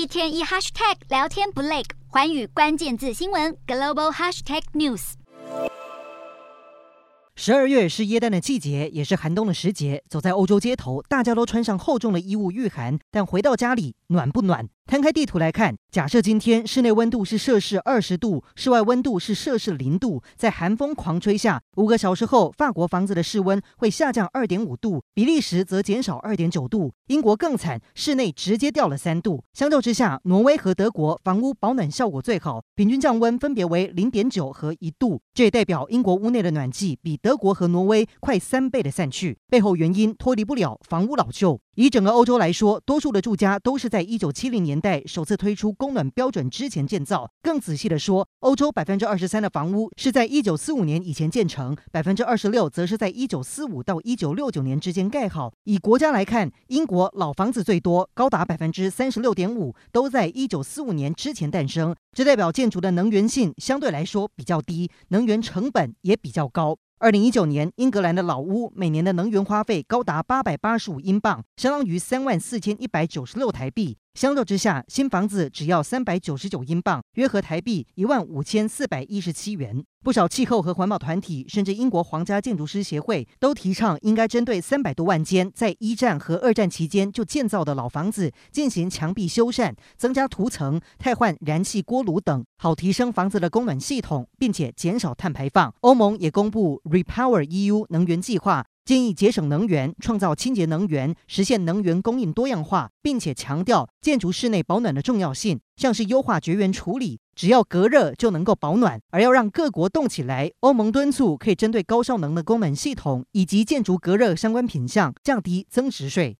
一天一 hashtag 聊天不累，环宇关键字新闻 global hashtag news。十二月是耶诞的季节，也是寒冬的时节。走在欧洲街头，大家都穿上厚重的衣物御寒，但回到家里暖不暖？摊开地图来看，假设今天室内温度是摄氏二十度，室外温度是摄氏零度，在寒风狂吹下，五个小时后，法国房子的室温会下降二点五度，比利时则减少二点九度，英国更惨，室内直接掉了三度。相较之下，挪威和德国房屋保暖效果最好，平均降温分别为零点九和一度，这也代表英国屋内的暖气比德国和挪威快三倍的散去。背后原因脱离不了房屋老旧。以整个欧洲来说，多数的住家都是在一九七零年代首次推出供暖标准之前建造。更仔细的说，欧洲百分之二十三的房屋是在一九四五年以前建成，百分之二十六则是在一九四五到一九六九年之间盖好。以国家来看，英国老房子最多，高达百分之三十六点五都在一九四五年之前诞生，这代表建筑的能源性相对来说比较低，能源成本也比较高。二零一九年，英格兰的老屋每年的能源花费高达八百八十五英镑，相当于三万四千一百九十六台币。相较之下，新房子只要三百九十九英镑，约合台币一万五千四百一十七元。不少气候和环保团体，甚至英国皇家建筑师协会，都提倡应该针对三百多万间在一战和二战期间就建造的老房子进行墙壁修缮、增加涂层、汰换燃气锅炉等，好提升房子的供暖系统，并且减少碳排放。欧盟也公布 Repower EU 能源计划。建议节省能源，创造清洁能源，实现能源供应多样化，并且强调建筑室内保暖的重要性，像是优化绝缘处理，只要隔热就能够保暖。而要让各国动起来，欧盟敦促可以针对高效能的功能系统以及建筑隔热相关品项降低增值税。